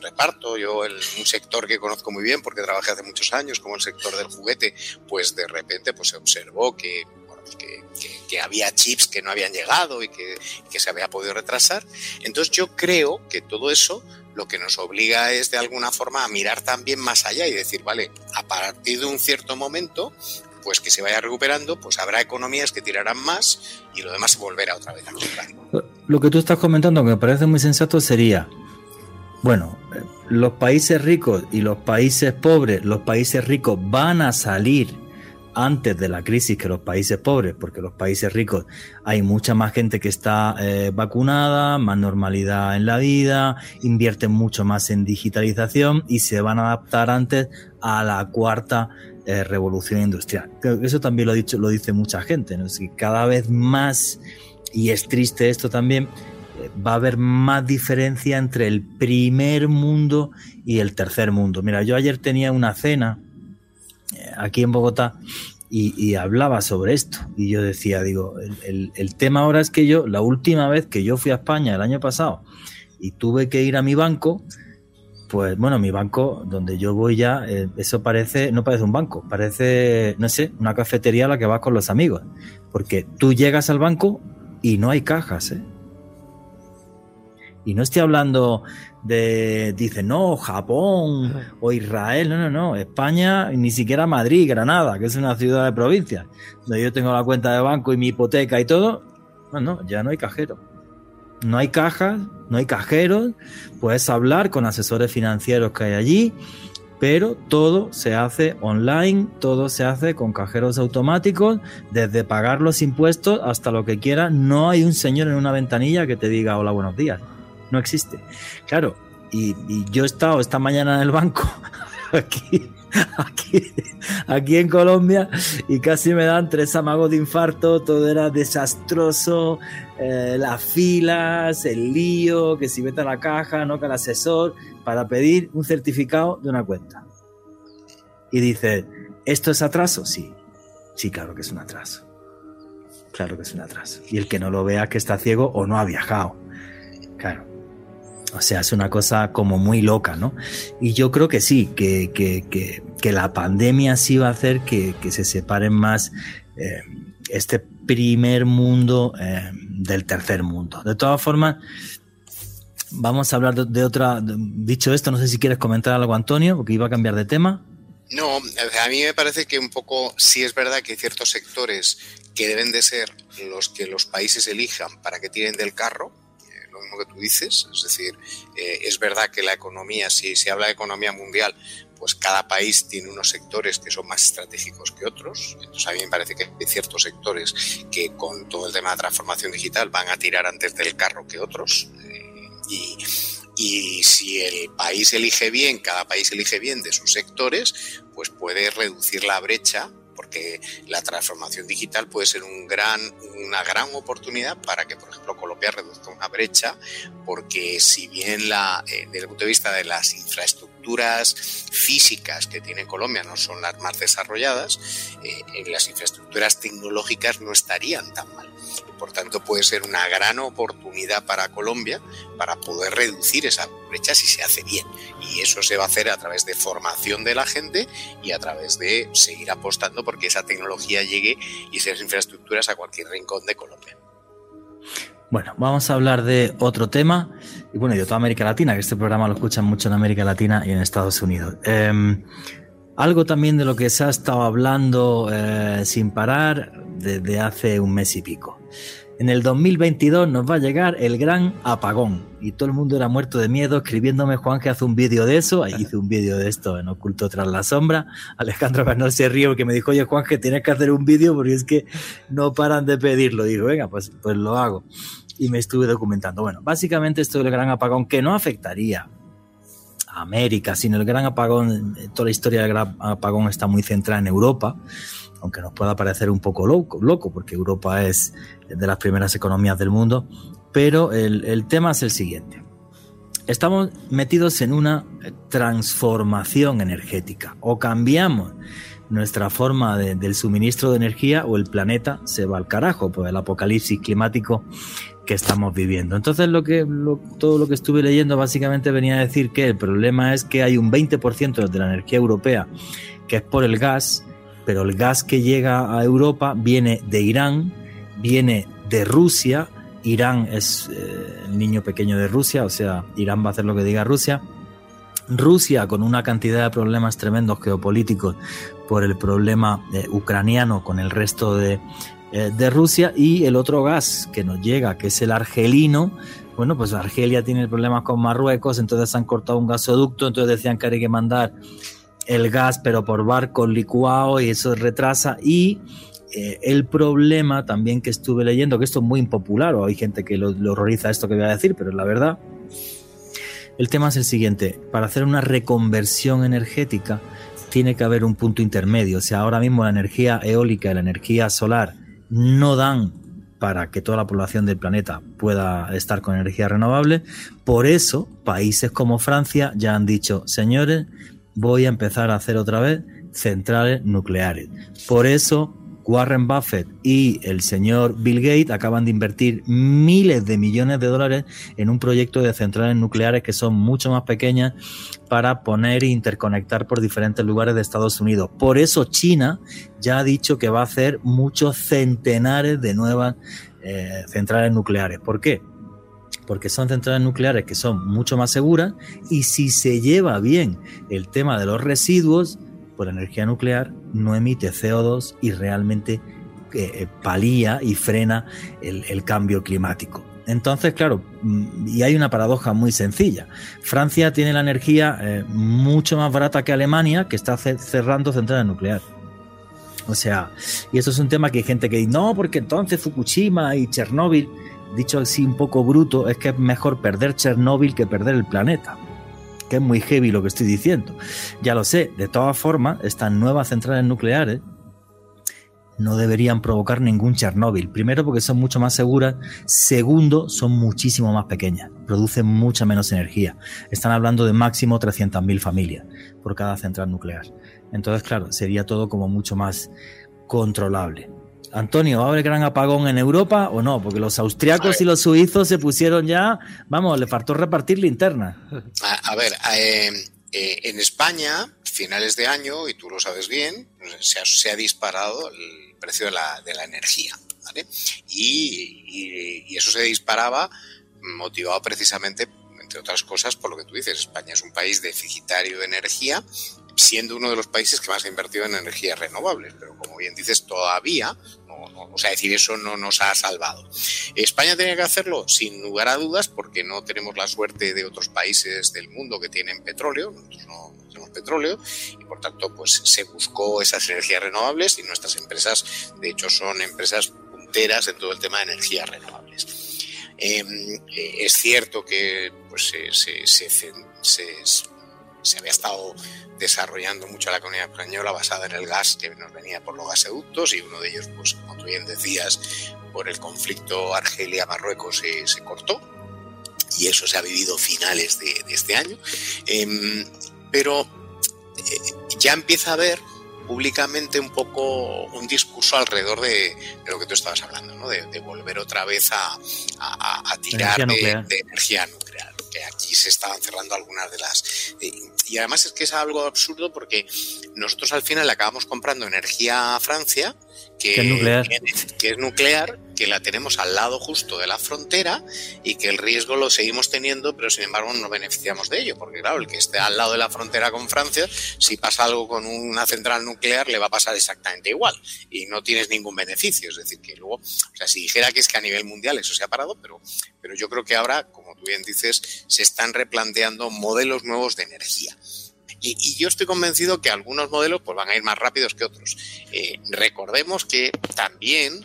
reparto. Yo, en un sector que conozco muy bien porque trabajé hace muchos años, como el sector del juguete, pues de repente pues se observó que, que, había chips que no habían llegado y que, que se había podido retrasar. Entonces yo creo que todo eso lo que nos obliga es de alguna forma a mirar también más allá y decir, vale, a partir de un cierto momento, pues que se vaya recuperando, pues habrá economías que tirarán más y lo demás volverá otra vez a comprar. Lo que tú estás comentando, que me parece muy sensato, sería, bueno, los países ricos y los países pobres, los países ricos van a salir antes de la crisis que los países pobres, porque los países ricos hay mucha más gente que está eh, vacunada, más normalidad en la vida, invierten mucho más en digitalización y se van a adaptar antes a la cuarta eh, revolución industrial. eso también lo, dicho, lo dice mucha gente, ¿no? cada vez más, y es triste esto también, va a haber más diferencia entre el primer mundo y el tercer mundo. Mira, yo ayer tenía una cena eh, aquí en Bogotá y, hablaba sobre esto. Y yo decía, digo, el, tema ahora es que yo, la última vez que yo fui a España el año pasado y tuve que ir a mi banco, pues bueno, mi banco, donde yo voy ya, eh, eso parece, no parece un banco, parece, no sé, una cafetería a la que vas con los amigos. Porque tú llegas al banco y no hay cajas, ¿eh? Y no estoy hablando de, dice, no, Japón o Israel, no, no, no, España, ni siquiera Madrid, Granada, que es una ciudad de provincia, donde yo tengo la cuenta de banco y mi hipoteca y todo, no, no, ya no hay cajero. No hay cajas, no hay cajeros, puedes hablar con asesores financieros que hay allí, pero todo se hace online, todo se hace con cajeros automáticos, desde pagar los impuestos hasta lo que quieras. No hay un señor en una ventanilla que te diga hola, buenos días no existe. Claro, y, yo he estado esta mañana en el banco, (laughs) aquí, aquí, aquí en Colombia, y casi me dan tres amagos de infarto, todo era desastroso, eh, las filas, el lío, que si vete a la caja, no que el asesor, para pedir un certificado de una cuenta. Y dice, ¿esto es atraso? Sí, sí, claro que es un atraso. Claro que es un atraso. Y el que no lo vea que está ciego o no ha viajado. Claro. O sea, es una cosa como muy loca, ¿no? Y yo creo que sí, que, que, que, la pandemia sí va a hacer que, se separen más eh, este primer mundo eh, del tercer mundo. De todas formas, vamos a hablar de, otra. dicho esto, no sé si quieres comentar algo, Antonio, porque iba a cambiar de tema. No, a mí me parece que un poco sí es verdad que hay ciertos sectores que deben de ser los que los países elijan para que tiren del carro que tú dices, es decir, eh, es verdad que la economía, si se habla de economía mundial, pues cada país tiene unos sectores que son más estratégicos que otros. Entonces a mí me parece que hay ciertos sectores que con todo el tema de transformación digital van a tirar antes del carro que otros. Eh, y si el país elige bien, cada país elige bien de sus sectores, pues puede reducir la brecha porque la transformación digital puede ser un gran, una gran oportunidad para que, por ejemplo, Colombia reduzca una brecha, porque si bien la, eh, desde el punto de vista de las infraestructuras, infraestructuras físicas que tiene Colombia no son las más desarrolladas, eh, las infraestructuras tecnológicas no estarían tan mal. Por tanto, puede ser una gran oportunidad para Colombia para poder reducir esa brecha si se hace bien. Y eso se va a hacer a través de formación de la gente y a través de seguir apostando porque esa tecnología llegue y esas infraestructuras a cualquier rincón de Colombia. Bueno, vamos a hablar de otro tema, y bueno, de toda América Latina, que este programa lo escuchan mucho en América Latina y en Estados Unidos. Em, algo también de lo que se ha estado hablando eh, sin parar desde hace un mes y pico. En el 2022 nos va a llegar el gran apagón y todo el mundo era muerto de miedo escribiéndome Juan que hace un vídeo de eso. Ahí hice un vídeo de esto en Oculto tras la sombra. Alejandro Bernal se ríe porque me dijo, oye Juan que tienes que hacer un vídeo porque es que no paran de pedirlo. Digo, venga, pues, pues lo hago. Y me estuve documentando. Bueno, básicamente esto del gran apagón que no afectaría a América, sino el gran apagón, toda la historia del gran apagón está muy centrada en Europa aunque nos pueda parecer un poco loco, porque Europa es de las primeras economías del mundo, pero el, tema es el siguiente. Estamos metidos en una transformación energética. O cambiamos nuestra forma del suministro de energía o el planeta se va al carajo por el apocalipsis climático que estamos viviendo. Entonces lo que todo lo que estuve leyendo básicamente venía a decir que el problema es que hay un 20% de la energía europea que es por el gas pero el gas que llega a Europa viene de Irán, viene de Rusia, Irán es eh, el niño pequeño de Rusia, o sea, Irán va a hacer lo que diga Rusia. Rusia con una cantidad de problemas tremendos geopolíticos por el problema eh, ucraniano con el resto de, eh, de Rusia. Y el otro gas que nos llega, que es el argelino, bueno, pues Argelia tiene problemas con Marruecos, entonces han cortado un gasoducto, entonces decían que hay que mandar el gas, pero por barco licuado y eso retrasa. Y eh, el problema también que estuve leyendo, que esto es muy impopular, o hay gente que lo, horroriza esto que voy a decir, pero la verdad. El tema es el siguiente, para hacer una reconversión energética tiene que haber un punto intermedio, o sea, ahora mismo la energía eólica y la energía solar no dan para que toda la población del planeta pueda estar con energía renovable. Por eso, países como Francia ya han dicho, señores, voy a empezar a hacer otra vez centrales nucleares. Por eso Warren Buffett y el señor Bill Gates acaban de invertir miles de millones de dólares en un proyecto de centrales nucleares que son mucho más pequeñas para poner e interconectar por diferentes lugares de Estados Unidos. Por eso China ya ha dicho que va a hacer muchos centenares de nuevas eh, centrales nucleares. ¿Por qué? Porque son centrales nucleares que son mucho más seguras y si se lleva bien el tema de los residuos, pues la energía nuclear no emite CO2 y realmente eh, eh, palía y frena el, cambio climático. Entonces, claro, mm, y hay una paradoja muy sencilla. Francia tiene la energía eh, mucho más barata que Alemania, que está cerrando centrales nucleares. O sea, y eso es un tema que hay gente que dice, no, porque entonces Fukushima y Chernóbil dicho así un poco bruto, es que es mejor perder Chernóbil que perder el planeta. Que es muy heavy lo que estoy diciendo. Ya lo sé, de todas formas, estas nuevas centrales nucleares no deberían provocar ningún Chernóbil. Primero porque son mucho más seguras. Segundo, son muchísimo más pequeñas. Producen mucha menos energía. Están hablando de máximo 300.000 familias por cada central nuclear. Entonces, claro, sería todo como mucho más controlable. Antonio, ¿va a haber gran apagón en Europa o no? Porque los austriacos y los suizos se pusieron ya, vamos, le faltó repartir linterna. A, ver, eh, eh, en España, finales de año, y tú lo sabes bien, se ha, disparado el precio de la, energía. ¿vale? Y, y eso se disparaba motivado precisamente, entre otras cosas, por lo que tú dices. España es un país deficitario de energía siendo uno de los países que más ha invertido en energías renovables, pero como bien dices, todavía, o sea, decir eso no nos ha salvado. ¿España tenía que hacerlo? Sin lugar a dudas, porque no tenemos la suerte de otros países del mundo que tienen petróleo, nosotros no tenemos petróleo, y por tanto, pues se buscó esas energías renovables y nuestras empresas, de hecho, son empresas punteras en todo el tema de energías renovables. Em, eh, es cierto que pues, se había estado desarrollando mucho la economía española basada en el gas que nos venía por los gasoductos y uno de ellos, pues como tú bien decías, por el conflicto Argelia-Marruecos se, cortó y eso se ha vivido finales de, este año. Em, pero eh, ya empieza a haber públicamente un poco un discurso alrededor de, lo que tú estabas hablando, ¿no? de, volver otra vez a, tirar de, energía nuclear que aquí se estaban cerrando algunas de las... Eh, y además es que es algo absurdo porque nosotros al final le acabamos comprando energía a Francia, que, es nuclear. Que, es nuclear, que la tenemos al lado justo de la frontera y que el riesgo lo seguimos teniendo, pero sin embargo no beneficiamos de ello, porque claro, el que esté al lado de la frontera con Francia, si pasa algo con una central nuclear, le va a pasar exactamente igual y no tienes ningún beneficio. Es decir, que luego, o sea, si dijera que es que a nivel mundial eso se ha parado, pero, pero yo creo que ahora, como tú bien dices, se están replanteando modelos nuevos de energía. Y, yo estoy convencido que algunos modelos pues, van a ir más rápidos que otros. Eh, recordemos que también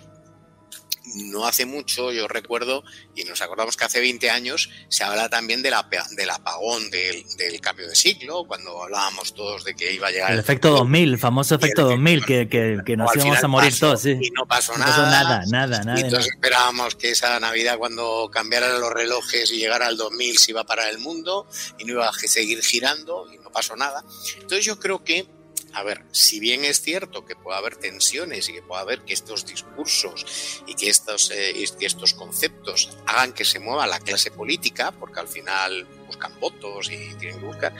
no hace mucho, yo recuerdo, y nos acordamos que hace 20 años se habla también de la, del apagón del, cambio de siglo, cuando hablábamos todos de que iba a llegar... El, efecto 2000, el famoso efecto 2000, que, que, nos íbamos a morir todos, sí. Y no pasó nada. pasó nada, nada, nada. Y entonces esperábamos que esa Navidad, cuando cambiaran los relojes y llegara al 2000, se iba a parar el mundo y no iba a seguir girando y no pasó nada. Entonces yo creo que a ver, si bien es cierto que puede haber tensiones y que puede haber que estos discursos y que estos, eh, que estos conceptos hagan que se mueva la clase política, porque al final buscan votos y tienen que buscar,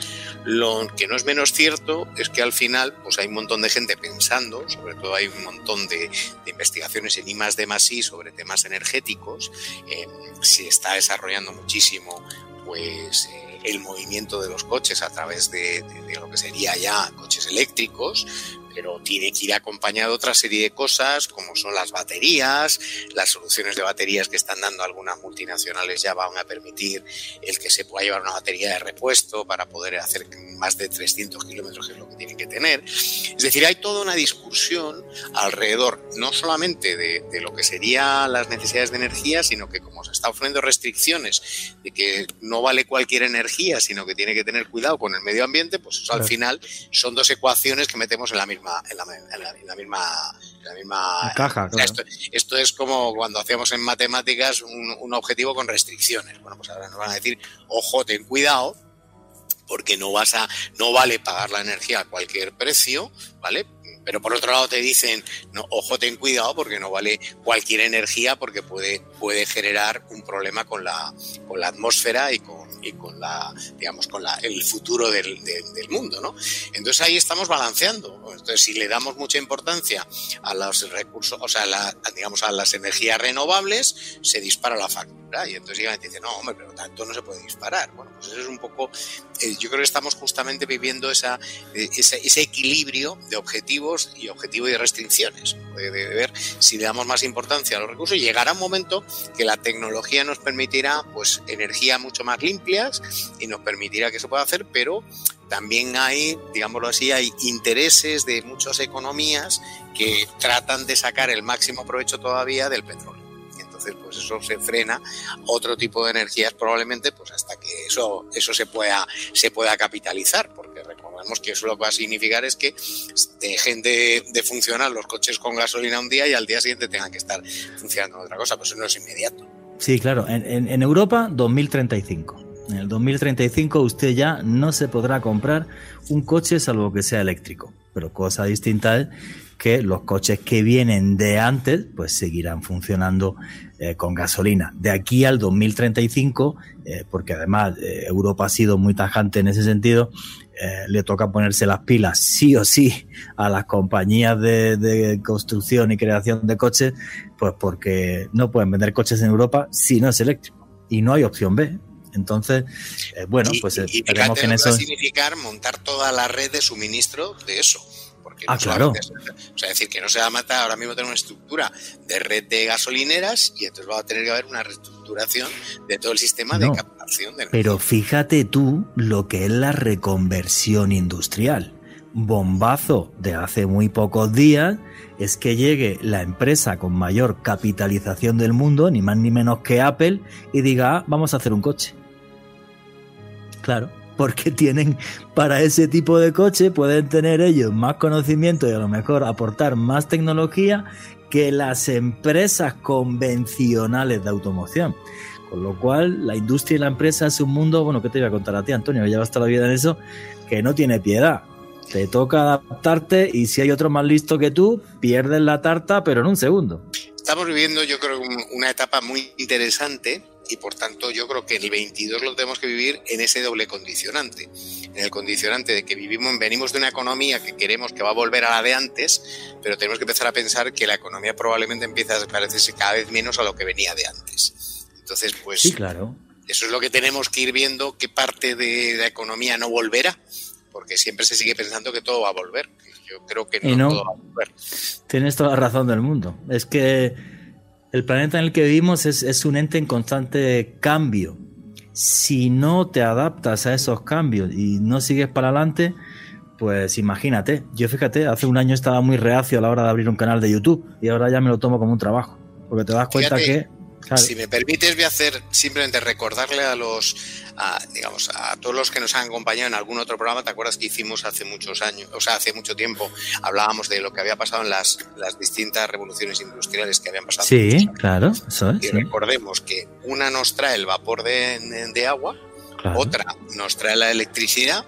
lo que no es menos cierto es que al final pues hay un montón de gente pensando, sobre todo hay un montón de, investigaciones en I más de más I sobre temas energéticos, eh, se está desarrollando muchísimo pues... Eh, el movimiento de los coches a través de, lo que sería ya coches eléctricos, pero tiene que ir acompañado otra serie de cosas como son las baterías, las soluciones de baterías que están dando algunas multinacionales ya van a permitir el que se pueda llevar una batería de repuesto para poder hacer más de 300 kilómetros, que es lo que tienen que tener. Es decir, hay toda una discusión alrededor no solamente de, de lo que serían las necesidades de energía, sino que como se está ofreciendo restricciones de que no vale cualquier energía, sino que tiene que tener cuidado con el medio ambiente, pues al final son dos ecuaciones que metemos en la misma, en la, misma, la misma caja. Esto, es como cuando hacíamos en matemáticas un, un objetivo con restricciones. Bueno, pues ahora nos van a decir, ojo, ten cuidado, porque no vas a, no vale pagar la energía a cualquier precio, ¿vale? Pero por otro lado te dicen, no, ojo, ten cuidado porque no vale cualquier energía porque puede, puede generar un problema con la, con la atmósfera y con, y con la, digamos, con la, el futuro del, del, mundo, ¿no? Entonces ahí estamos balanceando. Entonces, si le damos mucha importancia a los recursos, o sea, digamos, a las energías renovables, se dispara la factura. Y entonces llega y dice, no, hombre, pero tanto no se puede disparar. Bueno, pues eso es un poco, eh, yo creo que estamos justamente viviendo esa, eh, ese equilibrio de objetivos y objetivo y restricciones. De, ver si le damos más importancia a los recursos. Llegará un momento que la tecnología nos permitirá pues energía mucho más limpia y nos permitirá que se pueda hacer, pero también hay, digámoslo así, hay intereses de muchas economías que tratan de sacar el máximo provecho todavía del petróleo. Entonces, pues eso se frena otro tipo de energías probablemente pues hasta que eso, eso se pueda, se pueda capitalizar, que eso lo que va a significar es que dejen de, funcionar los coches con gasolina un día y al día siguiente tengan que estar funcionando otra cosa, pues eso no es inmediato. Sí, claro, en, en, en Europa 2035. En el 2035 usted ya no se podrá comprar un coche salvo que sea eléctrico. Pero cosa distinta es que los coches que vienen de antes pues seguirán funcionando eh, con gasolina. De aquí al 2035, eh, porque además eh, Europa ha sido muy tajante en ese sentido, eh, le toca ponerse las pilas sí o sí a las compañías de, de, construcción y creación de coches, pues porque no pueden vender coches en Europa si no es eléctrico. Y no hay opción B. Entonces, eh, bueno, pues y, esperemos que en eso... Va a significar montar toda la red de suministro de eso. Porque ah, claro. o sea, decir que no se va a matar, ahora mismo tener una estructura de red de gasolineras y entonces va a tener que haber una reestructuración de todo el sistema no, de captación de energía. Pero fíjate tú lo que es la reconversión industrial. Bombazo de hace muy pocos días es que llegue la empresa con mayor capitalización del mundo, ni más ni menos que Apple, y diga, ah, vamos a hacer un coche. Claro, porque tienen para ese tipo de coche, pueden tener ellos más conocimiento y a lo mejor aportar más tecnología que las empresas convencionales de automoción. Con lo cual, la industria y la empresa es un mundo, bueno, ¿qué te voy a contar a ti, Antonio? Llevas toda la vida en eso, que no tiene piedad. Te toca adaptarte y si hay otro más listo que tú, pierdes la tarta, pero en un segundo. Estamos viviendo, yo creo, una etapa muy interesante y por tanto yo creo que el 22 lo tenemos que vivir en ese doble condicionante, en el condicionante de que vivimos, venimos de una economía que queremos que va a volver a la de antes, pero tenemos que empezar a pensar que la economía probablemente empieza a parecerse cada vez menos a lo que venía de antes. Entonces, pues sí, claro. eso es lo que tenemos que ir viendo, qué parte de la economía no volverá, porque siempre se sigue pensando que todo va a volver. Yo creo que no, todo va a volver. Tienes toda la razón del mundo. Es que el planeta en el que vivimos es, un ente en constante cambio. Si no te adaptas a esos cambios y no sigues para adelante, pues imagínate. Yo fíjate, hace un año estaba muy reacio a la hora de abrir un canal de YouTube y ahora ya me lo tomo como un trabajo. Porque te das cuenta que si me permites, voy a hacer simplemente recordarle a los, digamos, a todos los que nos han acompañado en algún otro programa. ¿Te acuerdas que hicimos hace muchos años, o sea, hace mucho tiempo, hablábamos de lo que había pasado en las, las distintas revoluciones industriales que habían pasado? Sí, claro, eso es. Y recordemos que una nos trae el vapor de, agua, otra nos trae la electricidad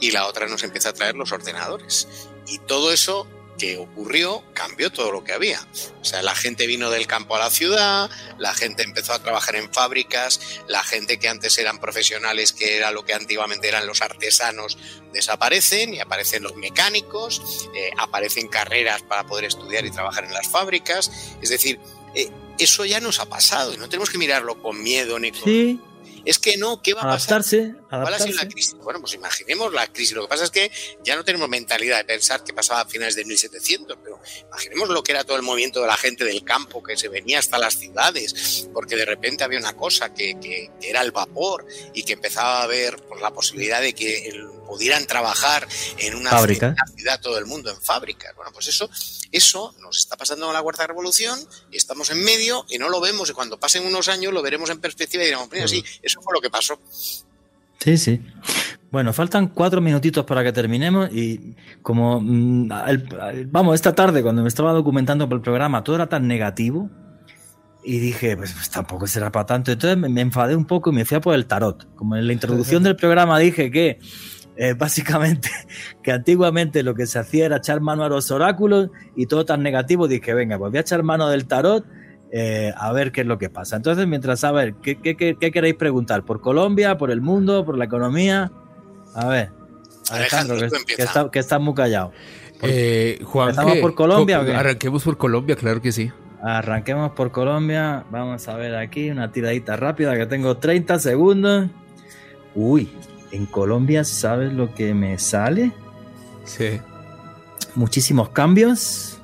y la otra nos empieza a traer los ordenadores. Y todo eso que ocurrió cambió todo lo que había. O sea, la gente vino del campo a la ciudad, la gente empezó a trabajar en fábricas, la gente que antes eran profesionales, que era lo que antiguamente eran los artesanos, desaparecen y aparecen los mecánicos, eh, aparecen carreras para poder estudiar y trabajar en las fábricas. Es decir, eh, eso ya nos ha pasado y no tenemos que mirarlo con miedo ni con... Es que no, ¿qué va a adaptarse, pasar? ¿Cuál ha sido la crisis? Bueno, pues imaginemos la crisis. Lo que pasa es que ya no tenemos mentalidad de pensar que pasaba a finales de 1700, pero imaginemos lo que era todo el movimiento de la gente del campo que se venía hasta las ciudades, porque de repente había una cosa que, que, era el vapor y que empezaba a haber pues, la posibilidad de que pudieran trabajar en una, ciudad todo el mundo en fábricas. Bueno, pues eso, eso nos está pasando con la cuarta revolución y estamos en medio y no lo vemos y cuando pasen unos años lo veremos en perspectiva y diremos, mira, sí, eso fue lo que pasó. Sí, sí. Bueno, faltan cuatro minutitos para que terminemos y como, mm, vamos, esta tarde cuando me estaba documentando por el programa, todo era tan negativo y dije, pues, pues tampoco será para tanto. Entonces me, enfadé un poco y me fui a por el tarot. Como en la introducción (laughs) del programa dije que eh, básicamente (laughs) que antiguamente lo que se hacía era echar mano a los oráculos y todo tan negativo, dije, venga, pues voy a echar mano del tarot eh, a ver qué es lo que pasa. Entonces, mientras, a ver, ¿qué, queréis preguntar? ¿Por Colombia? ¿Por el mundo? ¿Por la economía? A ver, Alejandro, que, está, que, está, muy callado. Eh, Juan, ¿Estamos por Colombia Arranquemos por Colombia, claro que sí. Arranquemos por Colombia. Vamos a ver aquí una tiradita rápida que tengo 30 segundos. Uy, en Colombia, ¿sabes lo que me sale? Sí. Muchísimos cambios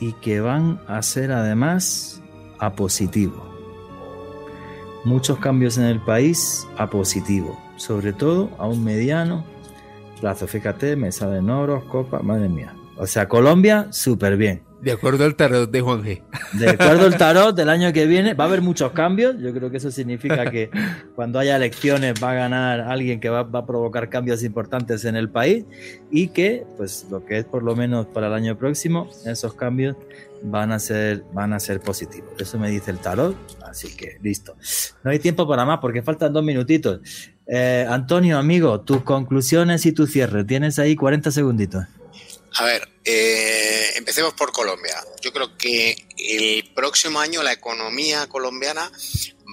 y que van a ser además a positivo. Muchos cambios en el país a positivo, sobre todo a un mediano plazo. Fíjate, mesa de noros, copa, madre mía. O sea, Colombia, súper bien. De acuerdo al tarot de Juan G. De acuerdo al tarot del año que viene, va a haber muchos cambios. Yo creo que eso significa que (laughs) cuando haya elecciones va a ganar alguien que va, a provocar cambios importantes en el país y que, pues, lo que es por lo menos para el año próximo, esos cambios van a ser, van a ser positivos. Eso me dice el tarot. Así que listo. No hay tiempo para más porque faltan dos minutitos. Eh, Antonio, amigo, tus conclusiones y tu cierre. Tienes ahí 40 segunditos. A ver, eh, empecemos por Colombia. Yo creo que el próximo año la economía colombiana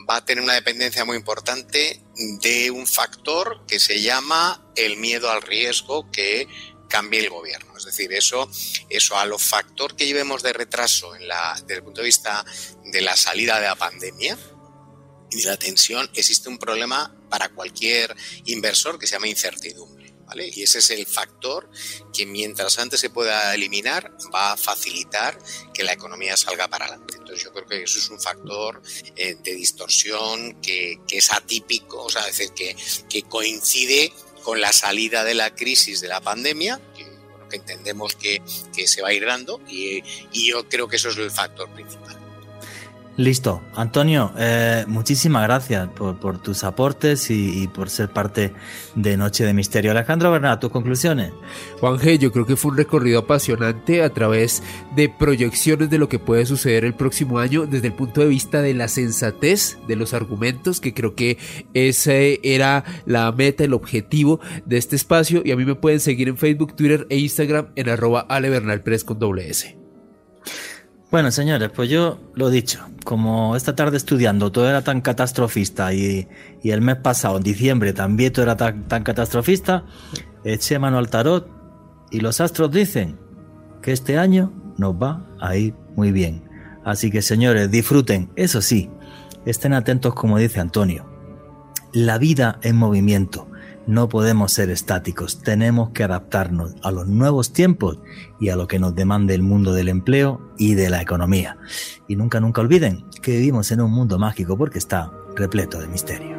va a tener una dependencia muy importante de un factor que se llama el miedo al riesgo que cambie el gobierno. Es decir, eso, eso a los factor que llevemos de retraso en la, desde el punto de vista de la salida de la pandemia y de la tensión, existe un problema para cualquier inversor que se llama incertidumbre. Y ese es el factor que mientras antes se pueda eliminar va a facilitar que la economía salga para adelante. Entonces yo creo que eso es un factor eh, de distorsión que, es atípico, o sea, es decir, que, que coincide con la salida de la crisis de la pandemia, que, entendemos que, se va a ir dando y yo creo que eso es el factor principal. Listo. Antonio, eh, muchísimas gracias por, tus aportes y, por ser parte de Noche de Misterio. Alejandro Bernat, tus conclusiones. Juan G, yo creo que fue un recorrido apasionante a través de proyecciones de lo que puede suceder el próximo año desde el punto de vista de la sensatez de los argumentos, que creo que ese era la meta, el objetivo de este espacio. Y a mí me pueden seguir en Facebook, Twitter e Instagram en arroba alebernalpress con doble S. Bueno, señores, pues yo lo he dicho, como esta tarde estudiando todo era tan catastrofista y, el mes pasado, en diciembre, también todo era tan, tan catastrofista, eché mano al tarot y los astros dicen que este año nos va a ir muy bien. Así que señores, disfruten, eso sí, estén atentos como dice Antonio. La vida en movimiento no podemos ser estáticos, tenemos que adaptarnos a los nuevos tiempos y a lo que nos demande el mundo del empleo y de la economía. Y nunca, nunca olviden que vivimos en un mundo mágico porque está repleto de misterio.